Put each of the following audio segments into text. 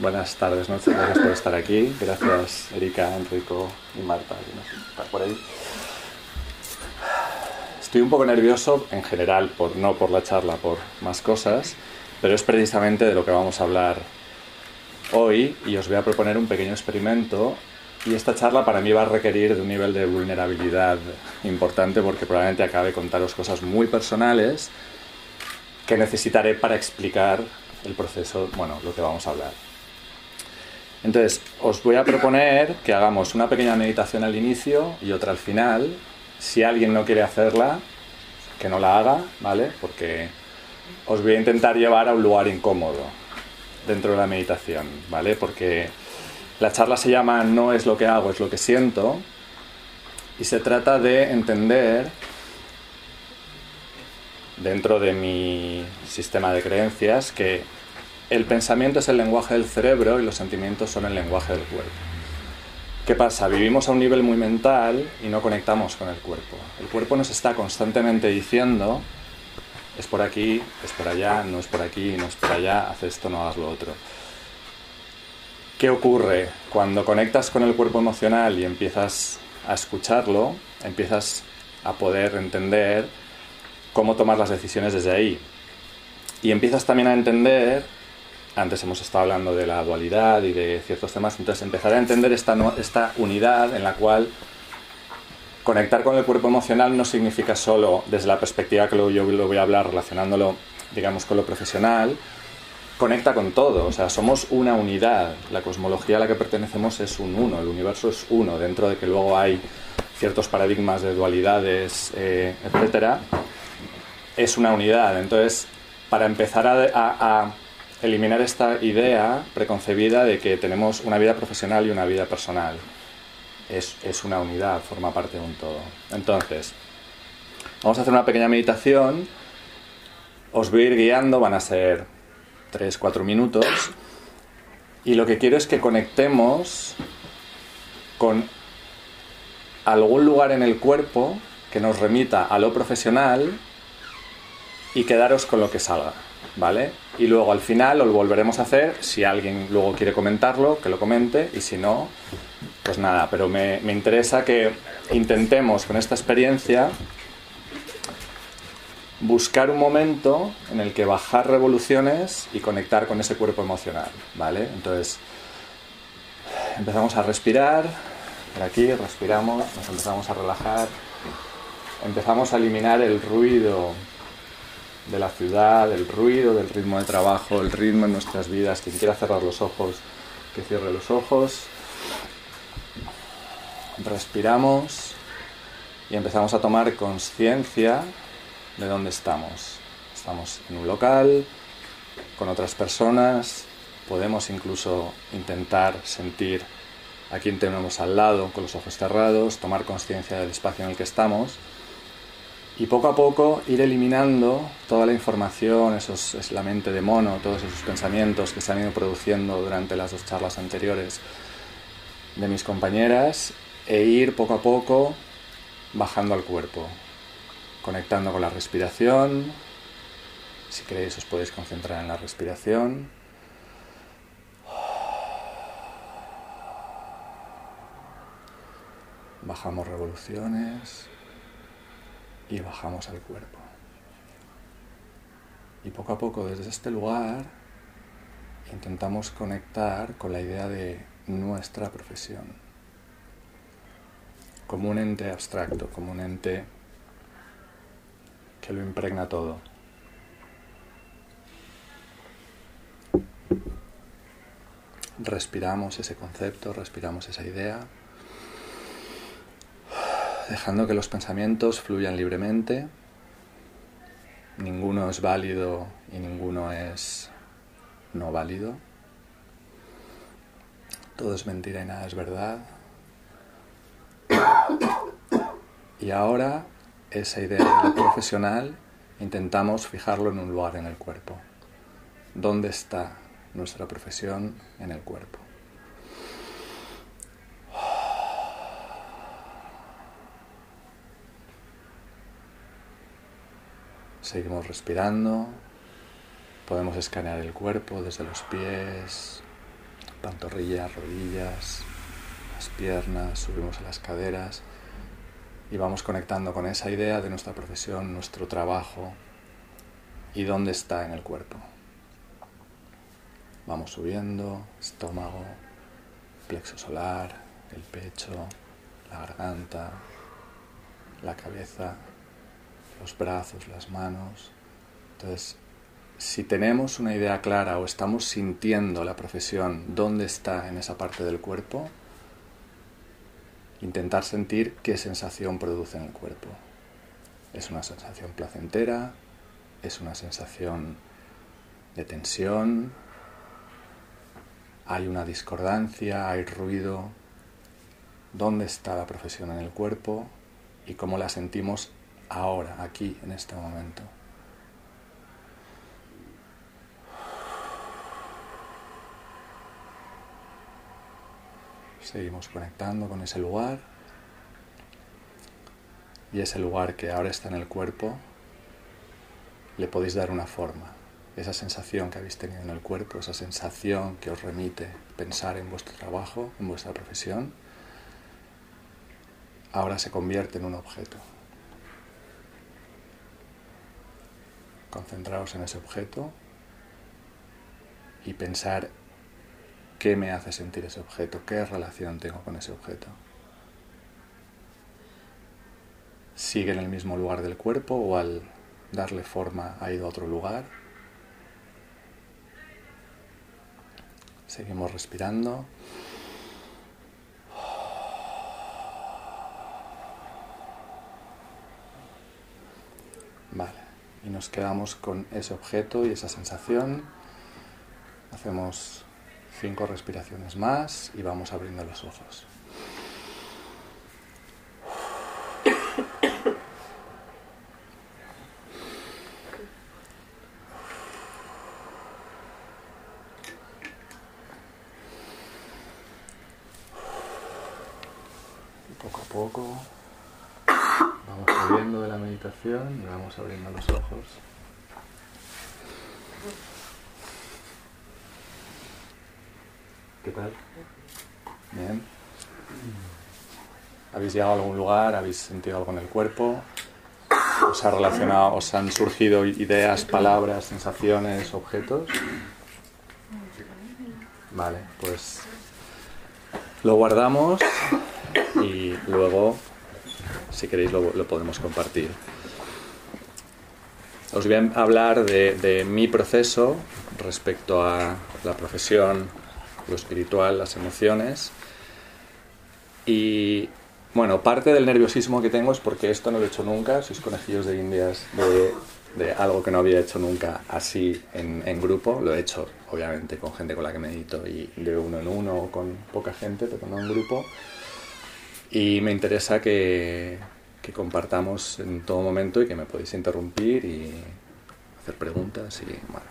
Buenas tardes, noches, gracias por estar aquí. Gracias Erika, Enrico y Marta, que no está por ahí. Estoy un poco nervioso en general, por, no por la charla, por más cosas, pero es precisamente de lo que vamos a hablar hoy y os voy a proponer un pequeño experimento y esta charla para mí va a requerir de un nivel de vulnerabilidad importante porque probablemente acabe contaros cosas muy personales que necesitaré para explicar el proceso, bueno, lo que vamos a hablar. Entonces, os voy a proponer que hagamos una pequeña meditación al inicio y otra al final. Si alguien no quiere hacerla, que no la haga, ¿vale? Porque os voy a intentar llevar a un lugar incómodo dentro de la meditación, ¿vale? Porque la charla se llama No es lo que hago, es lo que siento. Y se trata de entender dentro de mi sistema de creencias que el pensamiento es el lenguaje del cerebro y los sentimientos son el lenguaje del cuerpo. ¿Qué pasa? Vivimos a un nivel muy mental y no conectamos con el cuerpo. El cuerpo nos está constantemente diciendo, es por aquí, es por allá, no es por aquí, no es por allá, haz esto, no hagas lo otro. ¿Qué ocurre? Cuando conectas con el cuerpo emocional y empiezas a escucharlo, empiezas a poder entender cómo tomar las decisiones desde ahí. Y empiezas también a entender antes hemos estado hablando de la dualidad y de ciertos temas, entonces empezar a entender esta, esta unidad en la cual conectar con el cuerpo emocional no significa solo desde la perspectiva que yo lo voy a hablar relacionándolo, digamos, con lo profesional, conecta con todo, o sea, somos una unidad, la cosmología a la que pertenecemos es un uno, el universo es uno, dentro de que luego hay ciertos paradigmas de dualidades, eh, etcétera, es una unidad. Entonces, para empezar a eliminar esta idea preconcebida de que tenemos una vida profesional y una vida personal. Es, es, una unidad, forma parte de un todo. Entonces, vamos a hacer una pequeña meditación. Os voy a ir guiando, van a ser 3-4 minutos. Y lo que quiero es que conectemos con algún lugar en el cuerpo que nos remita a lo profesional y quedaros con lo que salga. ¿vale? Y luego al final lo volveremos a hacer, si alguien luego quiere comentarlo, que lo comente, y si no, pues nada, pero me, me interesa que intentemos con esta experiencia buscar un momento en el que bajar revoluciones y conectar con ese cuerpo emocional, ¿vale? Entonces, empezamos a respirar, por aquí respiramos, nos empezamos a relajar, empezamos a eliminar el ruido de la ciudad, del ruido, del ritmo de trabajo, el ritmo en nuestras vidas. Quien quiera cerrar los ojos, que cierre los ojos. Respiramos y empezamos a tomar conciencia de dónde estamos. Estamos en un local, con otras personas, podemos incluso intentar sentir a quien tenemos al lado con los ojos cerrados, tomar conciencia del espacio en el que estamos y poco a poco ir eliminando toda la información, esos, es la mente de mono, todos esos pensamientos que se han ido produciendo durante las dos charlas anteriores de mis compañeras e ir poco a poco bajando al cuerpo, conectando con la respiración. Si queréis os podéis concentrar en la respiración. Bajamos revoluciones y bajamos al cuerpo. Y poco a poco desde este lugar intentamos conectar con la idea de nuestra profesión, como un ente abstracto, como un ente que lo impregna todo. Respiramos ese concepto, respiramos esa idea dejando que los pensamientos fluyan libremente. Ninguno es válido y ninguno es no válido. Todo es mentira y nada es verdad. Y ahora esa idea de profesional intentamos fijarlo en un lugar en el cuerpo. ¿Dónde está nuestra profesión en el cuerpo? Seguimos respirando. Podemos escanear el cuerpo desde los pies pantorrillas, rodillas, las piernas, subimos a las caderas y vamos conectando con esa idea de nuestra profesión, nuestro trabajo y dónde está en el cuerpo. Vamos subiendo, estómago, plexo solar, el pecho, la garganta, la cabeza, los brazos, las manos. Entonces, si tenemos una idea clara o estamos sintiendo la profesión, dónde está en esa parte del cuerpo, intentar sentir qué sensación produce en el cuerpo. Es una sensación placentera, es una sensación de tensión, hay una discordancia, hay ruido, dónde está la profesión en el cuerpo y cómo la sentimos ahora, aquí, en este momento. Seguimos conectando con ese lugar. Y ese lugar que ahora está en el cuerpo, le podéis dar una forma. Esa sensación que habéis tenido en el cuerpo, esa sensación que os remite pensar en vuestro trabajo, en vuestra profesión, ahora se convierte en un objeto. Concentraos en ese objeto y pensar ¿Qué me hace sentir ese objeto? ¿Qué relación tengo con ese objeto? ¿Sigue en el mismo lugar del cuerpo o al darle forma ha ido a otro lugar? Seguimos respirando. Vale, y nos quedamos con ese objeto y esa sensación. Hacemos Cinco respiraciones más y vamos abriendo los ojos. poco a poco vamos saliendo de la meditación y vamos abriendo los ojos. ¿Qué tal? Bien. ¿Habéis a algún lugar? ¿Habéis sentido algo en el cuerpo? ¿Os ha relacionado, os han surgido ideas, palabras, sensaciones, objetos? Vale, pues lo guardamos y luego, si queréis, lo, podemos compartir. Os voy a hablar de mi proceso respecto a la profesión lo espiritual, las emociones. Y bueno, parte del nerviosismo que tengo es porque esto no lo he hecho nunca, sois conejillos de indias de, algo que no había hecho nunca así en, grupo. Lo he hecho, obviamente, con gente con la que medito y de uno en uno o con poca gente, pero no en grupo. Y me interesa que, que compartamos en todo momento y que me podéis interrumpir y hacer preguntas y bueno,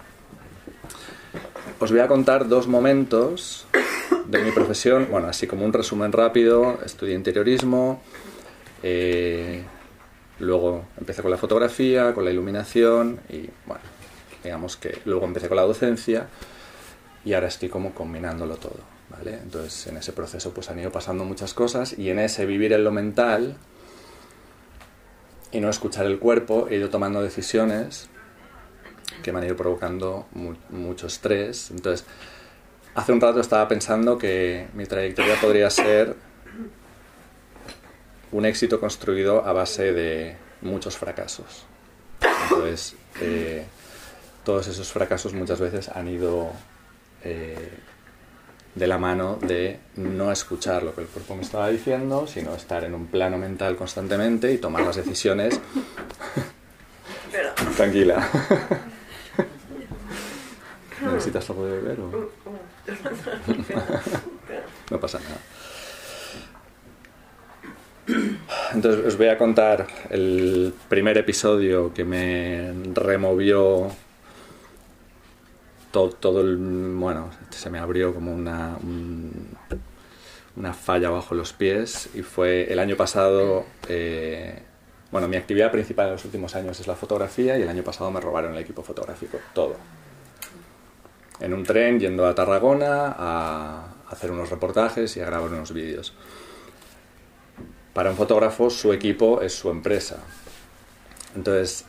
os voy a contar dos momentos de mi profesión, bueno, así como un resumen rápido, estudié interiorismo, eh, luego empecé con la fotografía, con la iluminación y bueno, digamos que luego empecé con la docencia y ahora estoy como combinándolo todo, ¿vale? Entonces en ese proceso pues han ido pasando muchas cosas y en ese vivir en lo mental y no escuchar el cuerpo he ido tomando decisiones que me han ido provocando mucho estrés. Entonces, hace un rato estaba pensando que mi trayectoria podría ser un éxito construido a base de muchos fracasos. Entonces, eh, todos esos fracasos muchas veces han ido eh, de la mano de no escuchar lo que el cuerpo me estaba diciendo, sino estar en un plano mental constantemente y tomar las decisiones. Tranquila. ¿Necesitas algo de beber o...? no pasa nada. Entonces os voy a contar el primer episodio que me removió todo, el... Bueno, se me abrió como una, una falla bajo los pies y fue el año pasado... Eh, bueno, mi actividad principal en los últimos años es la fotografía y el año pasado me robaron el equipo fotográfico, todo en un tren yendo a Tarragona a, hacer unos reportajes y a grabar unos vídeos. Para un fotógrafo su equipo es su empresa. Entonces,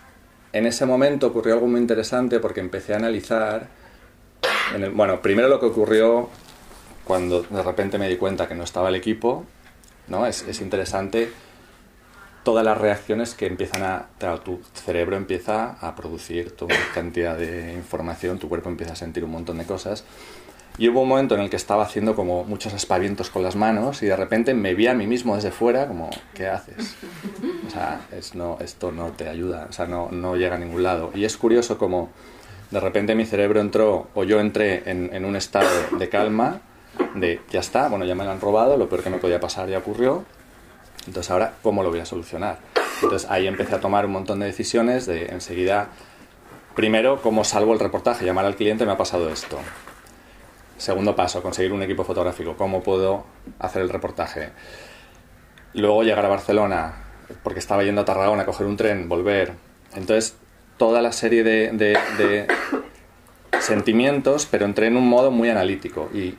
en ese momento ocurrió algo muy interesante porque empecé a analizar, bueno, primero lo que ocurrió cuando de repente me di cuenta que no estaba el equipo, ¿no? Es, es interesante todas las reacciones que empiezan a... tu cerebro empieza a producir toda cantidad de información, tu cuerpo empieza a sentir un montón de cosas. Y hubo un momento en el que estaba haciendo como muchos espavientos con las manos y de repente me vi a mí mismo desde fuera como, ¿qué haces? O sea, es, no, esto no te ayuda, o sea, no, no llega a ningún lado. Y es curioso como de repente mi cerebro entró, o yo entré en, en un estado de calma, de ya está, bueno, ya me lo han robado, lo peor que me podía pasar ya ocurrió, entonces ahora, ¿cómo lo voy a solucionar? Entonces ahí empecé a tomar un montón de decisiones de enseguida, primero, ¿cómo salvo el reportaje? Llamar al cliente, me ha pasado esto. Segundo paso, conseguir un equipo fotográfico. ¿Cómo puedo hacer el reportaje? Luego llegar a Barcelona, porque estaba yendo a Tarragona, coger un tren, volver. Entonces, toda la serie de, sentimientos, pero entré en un modo muy analítico. Y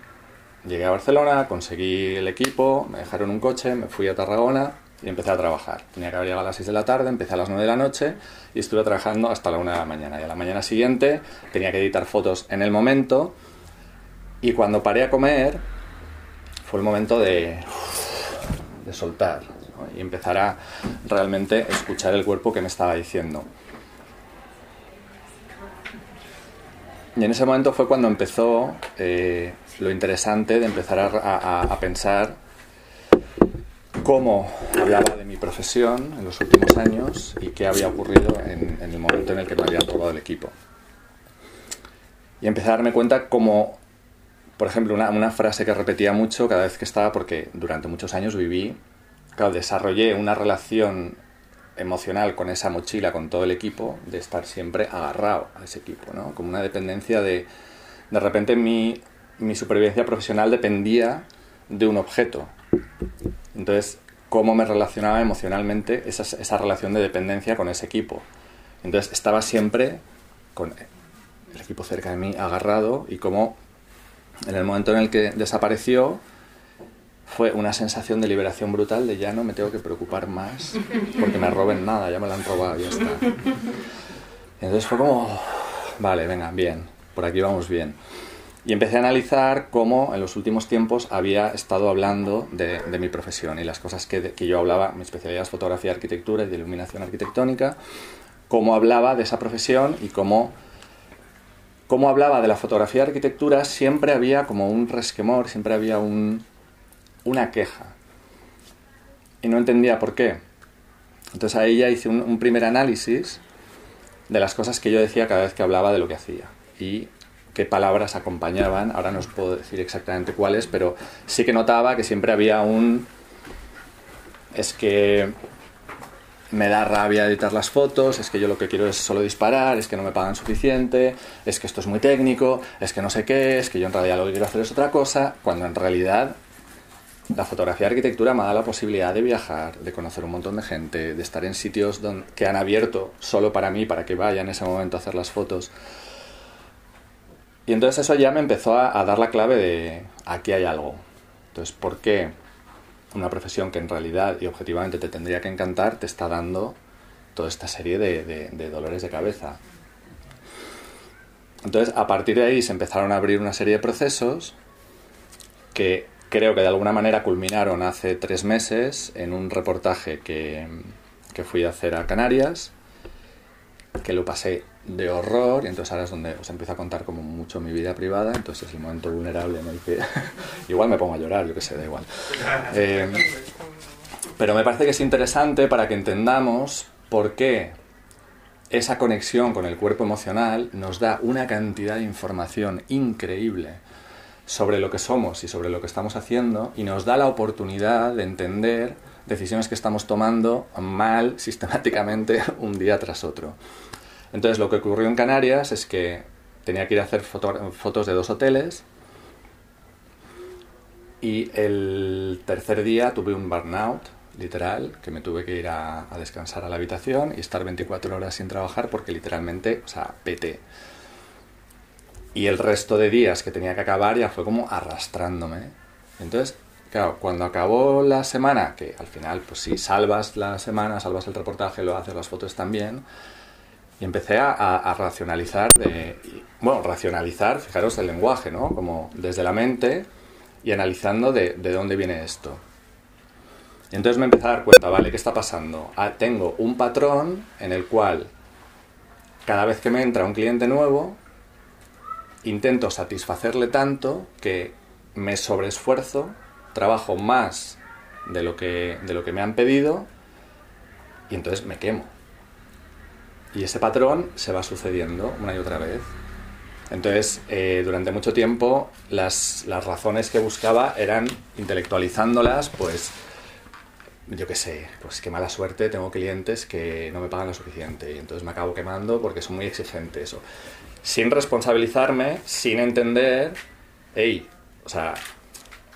llegué a Barcelona, conseguí el equipo, me dejaron un coche, me fui a Tarragona y empecé a trabajar. Tenía que haber llegado a las 6 de la tarde, empecé a las 9 de la noche y estuve trabajando hasta la 1 de la mañana. Y a la mañana siguiente tenía que editar fotos en el momento y cuando paré a comer, fue el momento de, de soltar y empezar a realmente escuchar el cuerpo que me estaba diciendo. Y en ese momento fue cuando empezó eh, lo interesante de empezar a, pensar cómo hablaba de mi profesión en los últimos años y qué había ocurrido en, el momento en el que me había robado el equipo. Y empecé a darme cuenta cómo por ejemplo, una, frase que repetía mucho cada vez que estaba, porque durante muchos años viví, claro, desarrollé una relación emocional con esa mochila, con todo el equipo, de estar siempre agarrado a ese equipo, ¿no? Como una dependencia de... De repente mi, supervivencia profesional dependía de un objeto. Entonces, cómo me relacionaba emocionalmente esa, esa relación de dependencia con ese equipo. Entonces, estaba siempre con el equipo cerca de mí agarrado y cómo en el momento en el que desapareció, fue una sensación de liberación brutal de ya no me tengo que preocupar más porque me roben nada, ya me lo han robado, ya está. entonces fue como, vale, venga, bien, por aquí vamos bien. Y empecé a analizar cómo en los últimos tiempos había estado hablando de, mi profesión y las cosas que, que, yo hablaba, mi especialidad es fotografía, arquitectura y de iluminación arquitectónica, cómo hablaba de esa profesión y cómo cómo hablaba de la fotografía de arquitectura, siempre había como un resquemor, siempre había un, una queja. Y no entendía por qué. Entonces ahí ya hice un, primer análisis de las cosas que yo decía cada vez que hablaba de lo que hacía. Y qué palabras acompañaban. Ahora no os puedo decir exactamente cuáles, pero sí que notaba que siempre había un... Es que me da rabia editar las fotos, es que yo lo que quiero es solo disparar, es que no me pagan suficiente, es que esto es muy técnico, es que no sé qué, es que yo en realidad lo que quiero hacer es otra cosa, cuando en realidad la fotografía de arquitectura me da la posibilidad de viajar, de conocer un montón de gente, de estar en sitios que han abierto solo para mí, para que vaya en ese momento a hacer las fotos. Y entonces eso ya me empezó a dar la clave de aquí hay algo. Entonces, ¿por qué? una profesión que en realidad y objetivamente te tendría que encantar, te está dando toda esta serie de, dolores de cabeza. Entonces, a partir de ahí se empezaron a abrir una serie de procesos que creo que de alguna manera culminaron hace tres meses en un reportaje que, que fui a hacer a Canarias, que lo pasé de horror y entonces ahora es donde os empiezo a contar como mucho mi vida privada, entonces es el momento vulnerable en el que igual me pongo a llorar, yo que sé, da igual. Eh, pero me parece que es interesante para que entendamos por qué esa conexión con el cuerpo emocional nos da una cantidad de información increíble sobre lo que somos y sobre lo que estamos haciendo y nos da la oportunidad de entender decisiones que estamos tomando mal sistemáticamente un día tras otro. Entonces lo que ocurrió en Canarias es que tenía que ir a hacer fotos de dos hoteles y el tercer día tuve un burnout, literal, que me tuve que ir a, descansar a la habitación y estar 24 horas sin trabajar porque literalmente, o sea, pete. Y el resto de días que tenía que acabar ya fue como arrastrándome. Entonces, claro, cuando acabó la semana, que al final, pues sí, salvas la semana, salvas el reportaje, lo haces las fotos también, y empecé a, racionalizar, de, bueno, racionalizar, fijaros el lenguaje, ¿no? Como desde la mente y analizando de, de dónde viene esto. Y entonces me empecé a dar cuenta, vale, ¿qué está pasando? Ah, tengo un patrón en el cual cada vez que me entra un cliente nuevo, intento satisfacerle tanto que me sobreesfuerzo, trabajo más de lo que, de lo que me han pedido y entonces me quemo. Y ese patrón se va sucediendo una y otra vez. Entonces, eh, durante mucho tiempo, las, las, razones que buscaba eran intelectualizándolas, pues, yo qué sé, pues qué mala suerte, tengo clientes que no me pagan lo suficiente y entonces me acabo quemando porque son muy exigentes. O, sin responsabilizarme, sin entender, hey, o sea,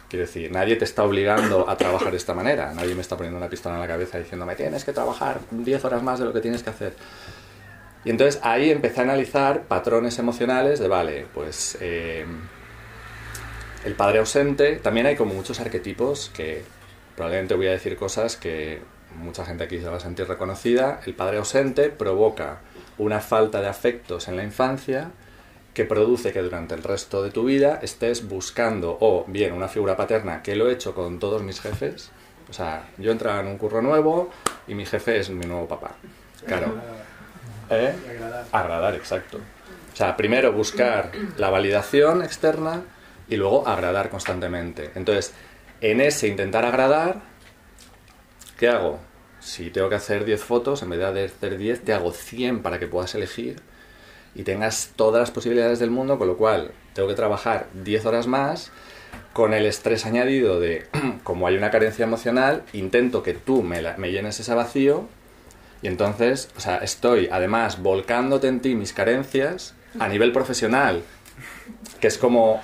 quiero decir, nadie te está obligando a trabajar de esta manera, nadie me está poniendo una pistola en la cabeza diciéndome tienes que trabajar 10 horas más de lo que tienes que hacer. Y entonces ahí empecé a analizar patrones emocionales de, vale, pues eh, el padre ausente, también hay como muchos arquetipos que probablemente voy a decir cosas que mucha gente aquí se va a sentir reconocida. El padre ausente provoca una falta de afectos en la infancia que produce que durante el resto de tu vida estés buscando o bien una figura paterna, que lo he hecho con todos mis jefes, o sea, yo entraba en un curro nuevo y mi jefe es mi nuevo papá. Claro. ¿Eh? Agradar, exacto. O sea, primero buscar la validación externa y luego agradar constantemente. Entonces, en ese intentar agradar, ¿qué hago? Si tengo que hacer 10 fotos, en vez de hacer 10, te hago 100 para que puedas elegir y tengas todas las posibilidades del mundo, con lo cual tengo que trabajar 10 horas más con el estrés añadido de, como hay una carencia emocional, intento que tú me, me llenes ese vacío y entonces, o sea, estoy además volcándote en ti mis carencias a nivel profesional, que es como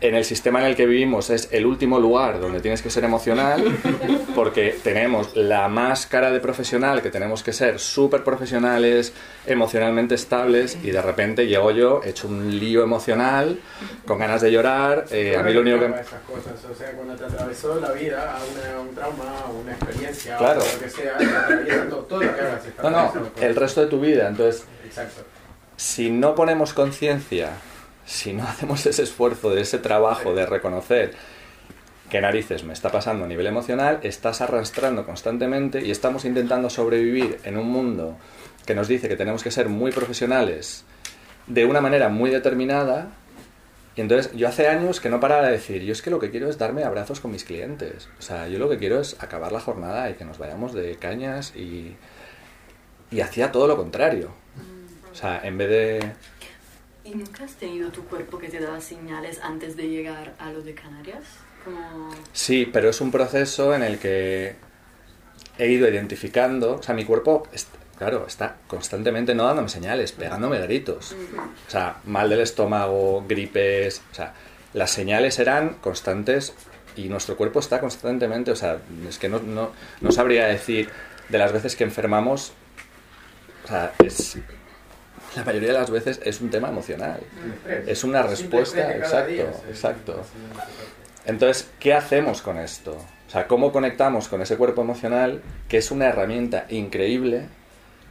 en el sistema en el que vivimos es el último lugar donde tienes que ser emocional, porque tenemos la máscara de profesional, que tenemos que ser súper profesionales, emocionalmente estables, y de repente llego yo, he hecho un lío emocional, con ganas de llorar, eh, a mí lo único que... Esas cosas, o sea, cuando te atravesó la vida, a un trauma, una experiencia, claro. o lo que sea, todo, todo lo que hagas No, no, el resto de tu vida, entonces... Exacto. Si no ponemos conciencia si no hacemos ese esfuerzo de ese trabajo de reconocer qué narices me está pasando a nivel emocional, estás arrastrando constantemente y estamos intentando sobrevivir en un mundo que nos dice que tenemos que ser muy profesionales de una manera muy determinada. Y entonces yo hace años que no paraba de decir, yo es que lo que quiero es darme abrazos con mis clientes. O sea, yo lo que quiero es acabar la jornada y que nos vayamos de cañas y, y hacía todo lo contrario. O sea, en vez de ¿Y nunca has tenido tu cuerpo que te daba señales antes de llegar a lo de Canarias? Como... Sí, pero es un proceso en el que he ido identificando, o sea, mi cuerpo, claro, está constantemente no dándome señales, pegándome gritos. O sea, mal del estómago, gripes, o sea, las señales eran constantes y nuestro cuerpo está constantemente, o sea, es que no, no, no sabría decir de las veces que enfermamos, o sea, es la mayoría de las veces es un tema emocional. Es una respuesta, exacto, exacto. Entonces, ¿qué hacemos con esto? O sea, ¿cómo conectamos con ese cuerpo emocional, que es una herramienta increíble,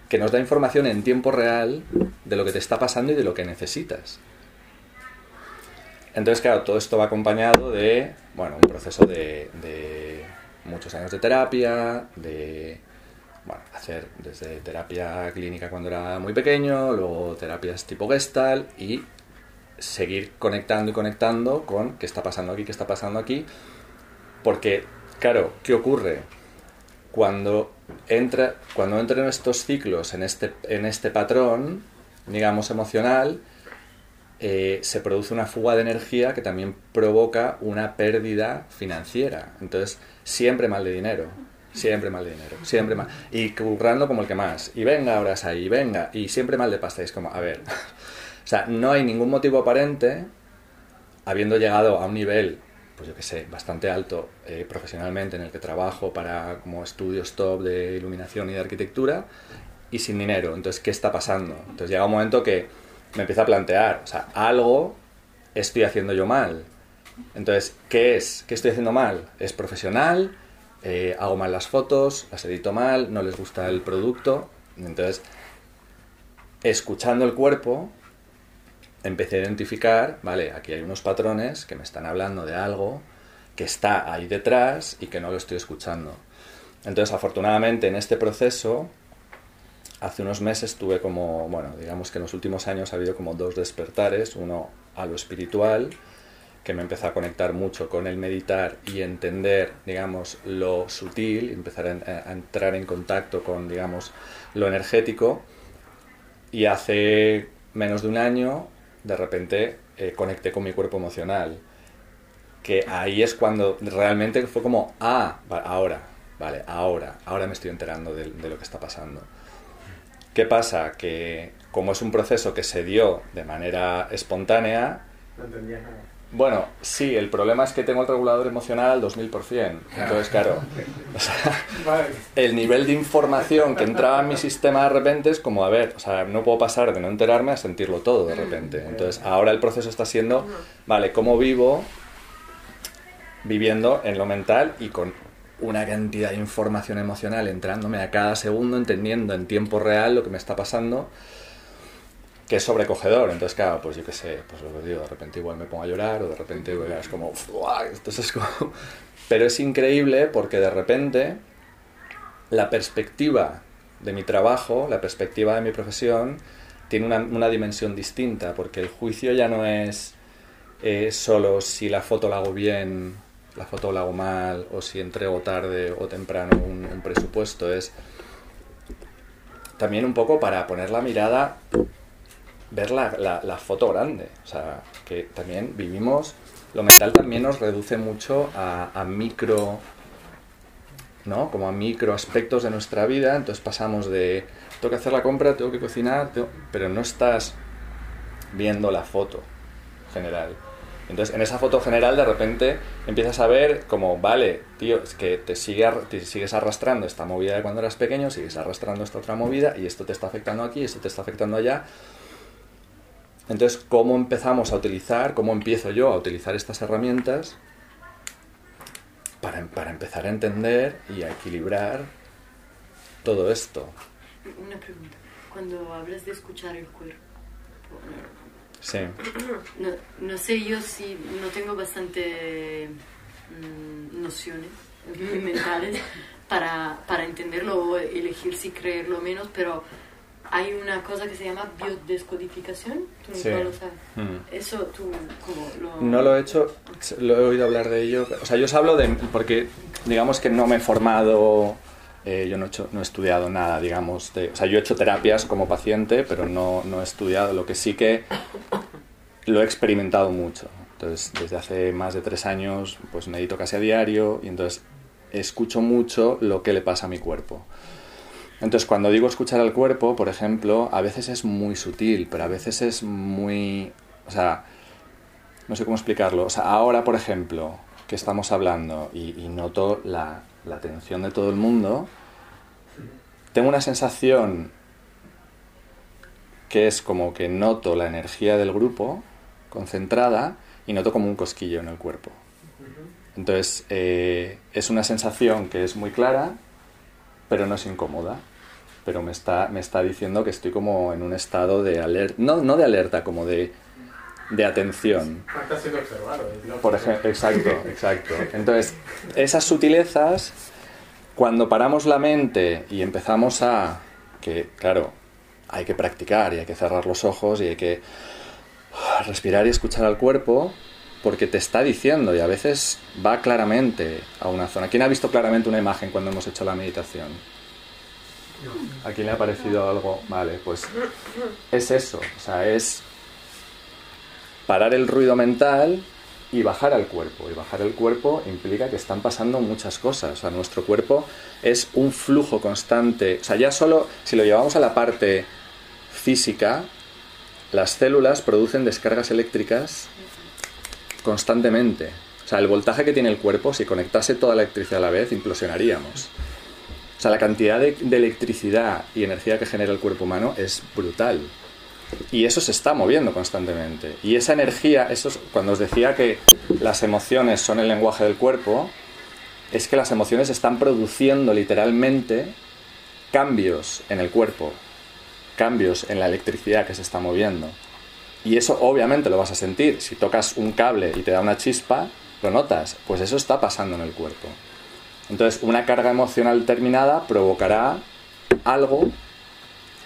que nos da información en tiempo real de lo que te está pasando y de lo que necesitas? Entonces, claro, todo esto va acompañado de, bueno, un proceso de, de muchos años de terapia, de bueno, hacer desde terapia clínica cuando era muy pequeño, luego terapias tipo Gestalt y seguir conectando y conectando con qué está pasando aquí, qué está pasando aquí, porque, claro, ¿qué ocurre? Cuando entra, cuando entran estos ciclos en este, en este patrón, digamos, emocional, eh, se produce una fuga de energía que también provoca una pérdida financiera. Entonces, siempre mal de dinero. Siempre mal dinero, siempre mal. Y currando como el que más. Y venga, ahora ahí, venga. Y siempre mal de pasta. es como, a ver. o sea, no hay ningún motivo aparente, habiendo llegado a un nivel, pues yo qué sé, bastante alto eh, profesionalmente en el que trabajo para como estudios top de iluminación y de arquitectura, y sin dinero. Entonces, ¿qué está pasando? Entonces llega un momento que me empiezo a plantear, o sea, algo estoy haciendo yo mal. Entonces, ¿qué es? ¿Qué estoy haciendo mal? ¿Es profesional? Eh, ¿Hago mal las fotos? ¿Las edito mal? ¿No les gusta el producto? Entonces, escuchando el cuerpo, empecé a identificar, vale, aquí hay unos patrones que me están hablando de algo que está ahí detrás y que no lo estoy escuchando. Entonces, afortunadamente, en este proceso, hace unos meses tuve como, bueno, digamos que en los últimos años ha habido como dos despertares, uno a lo espiritual, que me empezó a conectar mucho con el meditar y entender, digamos, lo sutil, empezar a, entrar en contacto con, digamos, lo energético. Y hace menos de un año, de repente, eh, conecté con mi cuerpo emocional. Que ahí es cuando realmente fue como, ah, ahora, vale, ahora, ahora me estoy enterando de, de lo que está pasando. ¿Qué pasa? Que como es un proceso que se dio de manera espontánea... No entendías nada. Bueno, sí, el problema es que tengo el regulador emocional al 2000%. Entonces, claro, o sea, el nivel de información que entraba en mi sistema de repente es como, a ver, o sea, no puedo pasar de no enterarme a sentirlo todo de repente. Entonces, ahora el proceso está siendo, vale, ¿cómo vivo viviendo en lo mental y con una cantidad de información emocional entrándome a cada segundo, entendiendo en tiempo real lo que me está pasando, que es sobrecogedor. Entonces, claro, pues yo qué sé, pues lo que digo, de repente igual me pongo a llorar o de repente es como, entonces es. Pero es increíble porque de repente la perspectiva de mi trabajo, la perspectiva de mi profesión, tiene una, una dimensión distinta, porque el juicio ya no es eh, solo si la foto la hago bien la foto la hago mal o si entrego tarde o temprano un, presupuesto. Es también un poco para poner la mirada, ver la, foto grande. O sea, que también vivimos, lo mental también nos reduce mucho a, a micro, ¿no? Como a micro aspectos de nuestra vida. Entonces pasamos de, tengo que hacer la compra, tengo que cocinar, pero no estás viendo la foto general. Entonces, en esa foto general, de repente empiezas a ver como, vale, tío, es que te, sigue, te sigues arrastrando esta movida de cuando eras pequeño, sigues arrastrando esta otra movida y esto te está afectando aquí, esto te está afectando allá. Entonces, ¿cómo empezamos a utilizar, cómo empiezo yo a utilizar estas herramientas para, para empezar a entender y a equilibrar todo esto? Una pregunta. Cuando hablas de escuchar el cuerpo, Sí. No, no sé yo si no tengo bastante mm, nociones mentales para, para entenderlo o elegir si creerlo o menos, pero hay una cosa que se llama biodescodificación. ¿Tú no lo sabes? Mm. Eso tú, como lo... No lo he hecho, lo he oído hablar de ello. O sea, yo os hablo de... porque digamos que no me he formado... Eh, yo no he, hecho, no he estudiado nada, digamos. De, o sea, yo he hecho terapias como paciente, pero no, no he estudiado. Lo que sí que lo he experimentado mucho. Entonces, desde hace más de tres años, pues medito casi a diario y entonces escucho mucho lo que le pasa a mi cuerpo. Entonces, cuando digo escuchar al cuerpo, por ejemplo, a veces es muy sutil, pero a veces es muy... O sea, no sé cómo explicarlo. O sea, ahora, por ejemplo, que estamos hablando y, noto la, la atención de todo el mundo, tengo una sensación que es como que noto la energía del grupo concentrada y noto como un cosquillo en el cuerpo. Entonces, eh, es una sensación que es muy clara, pero no es incómoda. Pero me está, me está diciendo que estoy como en un estado de alerta, no, no de alerta, como de, de atención. Está siendo observado. Por ejemplo, exacto, exacto. Entonces, esas sutilezas, cuando paramos la mente y empezamos a, que claro, hay que practicar y hay que cerrar los ojos y hay que respirar y escuchar al cuerpo porque te está diciendo y a veces va claramente a una zona. ¿Quién ha visto claramente una imagen cuando hemos hecho la meditación? ¿A quién le ha parecido algo? Vale, pues es eso, o sea, es parar el ruido mental y bajar al cuerpo. Y bajar el cuerpo implica que están pasando muchas cosas. O sea, nuestro cuerpo es un flujo constante. O sea, ya solo si lo llevamos a la parte física, las células producen descargas eléctricas constantemente. O sea, el voltaje que tiene el cuerpo, si conectase toda la electricidad a la vez, implosionaríamos. O sea, la cantidad de, electricidad y energía que genera el cuerpo humano es brutal. Y eso se está moviendo constantemente. Y esa energía, eso es- cuando os decía que las emociones son el lenguaje del cuerpo, es que las emociones están produciendo literalmente cambios en el cuerpo, cambios en la electricidad que se está moviendo. Y eso obviamente lo vas a sentir. Si tocas un cable y te da una chispa, lo notas. Pues eso está pasando en el cuerpo. Entonces, una carga emocional terminada provocará algo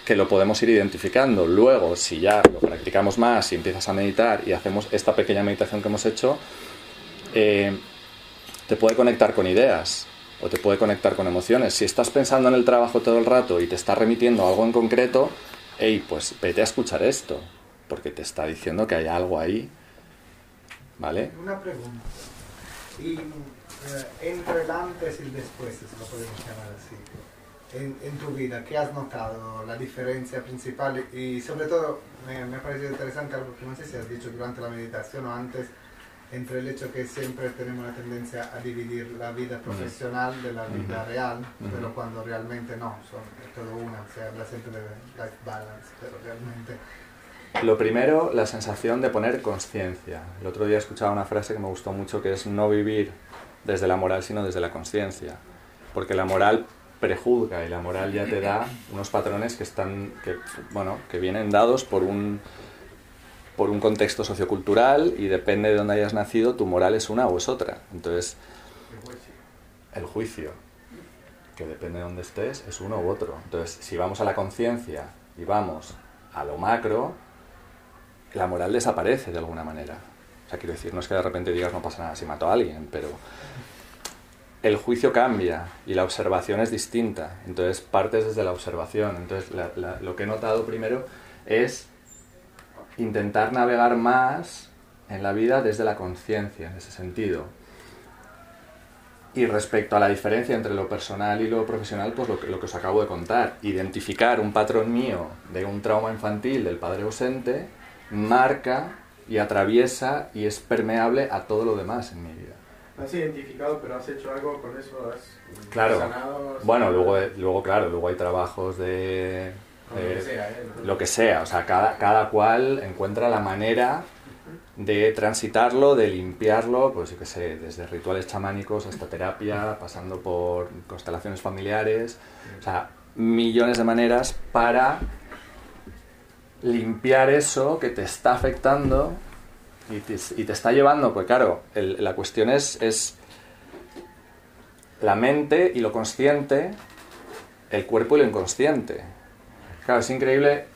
que lo podemos ir identificando. Luego, si ya lo practicamos más y empiezas a meditar y hacemos esta pequeña meditación que hemos hecho, eh, te puede conectar con ideas o te puede conectar con emociones. Si estás pensando en el trabajo todo el rato y te está remitiendo algo en concreto, hey, pues vete a escuchar esto, porque te está diciendo que hay algo ahí. ¿Vale? Una pregunta. Y eh, entre el antes y el después, si lo podemos llamar así, en, en tu vida, ¿qué has notado? La diferencia principal y sobre todo me, me ha parecido interesante algo que no sé si has dicho durante la meditación o antes, entre el hecho que siempre tenemos la tendencia a dividir la vida profesional de la vida real, pero cuando realmente no, son es todo una, se habla siempre de life balance, pero realmente... Lo primero, la sensación de poner conciencia. El otro día escuchaba una frase que me gustó mucho que es no vivir desde la moral, sino desde la conciencia. Porque la moral prejuzga y la moral ya te da unos patrones que están, que, bueno, que vienen dados por un, por un contexto sociocultural y depende de dónde hayas nacido, tu moral es una o es otra. Entonces, el juicio, que depende de dónde estés, es uno u otro. Entonces, si vamos a la conciencia y vamos a lo macro, la moral desaparece de alguna manera. O sea, quiero decir, no es que de repente digas no pasa nada si mato a alguien, pero el juicio cambia y la observación es distinta. Entonces partes desde la observación. Entonces lo que he notado primero es intentar navegar más en la vida desde la conciencia, en ese sentido. Y respecto a la diferencia entre lo personal y lo profesional, pues lo que, lo que os acabo de contar. Identificar un patrón mío de un trauma infantil del padre ausente marca y atraviesa y es permeable a todo lo demás en mi vida. Has identificado, pero has hecho algo con eso, has Claro. sanado, has- Bueno, luego, luego claro, luego hay trabajos de... Con lo de- que sea, ¿eh? lo que sea, o sea, cada, cada cual encuentra la manera de transitarlo, de limpiarlo, pues yo qué sé, desde rituales chamánicos hasta terapia, pasando por constelaciones familiares, o sea, millones de maneras para limpiar eso que te está afectando y te, está llevando, pues claro, la cuestión es, es la mente y lo consciente, el cuerpo y lo inconsciente. Claro, es increíble.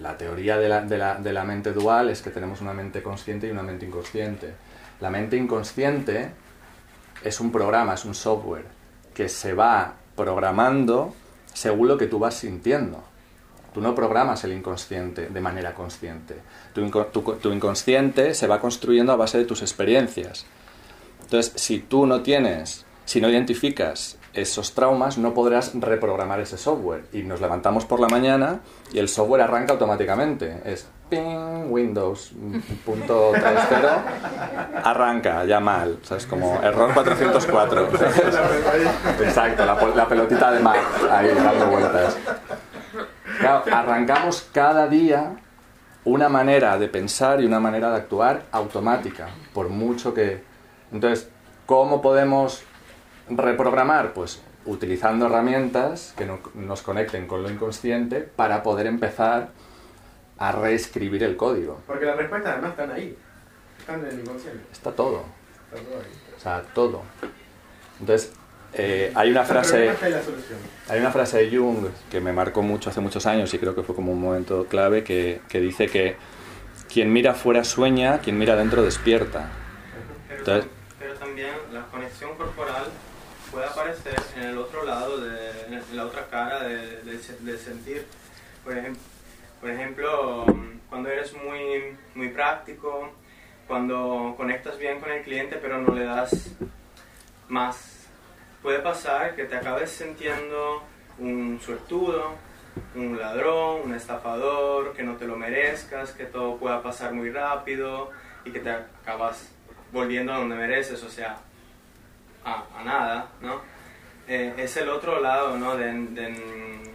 La teoría de la- de la mente dual es que tenemos una mente consciente y una mente inconsciente. La mente inconsciente es un programa, es un software que se va programando según lo que tú vas sintiendo. Tú no programas el inconsciente de manera consciente. Tu, inco- tu tu inconsciente se va construyendo a base de tus experiencias. Entonces, si tú no tienes, si no identificas esos traumas, no podrás reprogramar ese software. Y nos levantamos por la mañana y el software arranca automáticamente. Es ping, Windows, punto 3.0, arranca ya mal. O sea, es como error 404. Exacto, la, la pelotita de Mac ahí dando vueltas. Claro, arrancamos cada día una manera de pensar y una manera de actuar automática, por mucho que... Entonces, ¿cómo podemos reprogramar? Pues utilizando herramientas que no- nos conecten con lo inconsciente para poder empezar a reescribir el código. Porque las respuestas además están ahí. Están en el inconsciente. Está todo, Está todo ahí. o sea, todo. Entonces, eh, hay una frase... Hay una frase de Jung que me marcó mucho hace muchos años y creo que fue como un momento clave que, que dice que quien mira fuera sueña, quien mira dentro despierta. Pero, Entonces- pero también la conexión corporal puede aparecer en el otro lado, de, en la otra cara de, de de sentir. Por, ejem- por ejemplo, cuando eres muy, muy práctico, cuando conectas bien con el cliente pero no le das más. Puede pasar que te acabes sintiendo un suertudo, un ladrón, un estafador, que no te lo merezcas, que todo pueda pasar muy rápido y que te acabas volviendo a donde mereces, o sea, a, a nada, ¿no? Eh, es el otro lado, ¿no? De, de-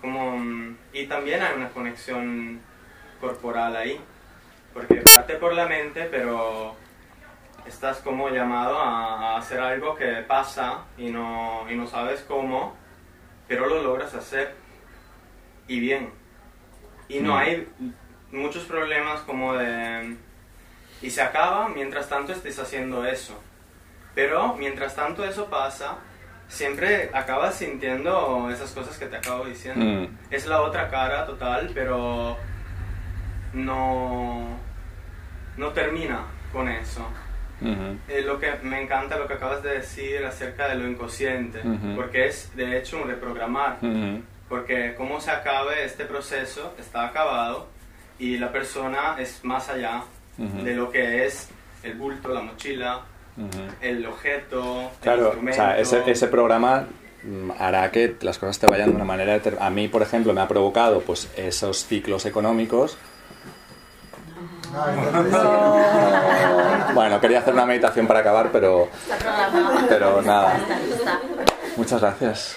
como, y también hay una conexión corporal ahí, porque parte por la mente, pero estás como llamado a, hacer algo que pasa y no, y no sabes cómo, pero lo logras hacer y bien. Y no Mm. hay muchos problemas como de... Y se acaba mientras tanto estés haciendo eso. Pero mientras tanto eso pasa, siempre acabas sintiendo esas cosas que te acabo diciendo. Mm. Es la otra cara total, pero no, no termina con eso. Ujú. Eh, lo que me encanta lo que acabas de decir acerca de lo inconsciente, Ujú. porque es de hecho un reprogramar, Ujú. porque como se acabe este proceso está acabado y la persona es más allá de lo que es el bulto, la mochila, el objeto, el Claro, o instrumento. sea, ese, ese programa hará que las cosas te vayan de una manera A mí, por ejemplo, me ha provocado pues esos ciclos económicos. Bueno, quería hacer una meditación para acabar, pero, pero nada. Muchas gracias.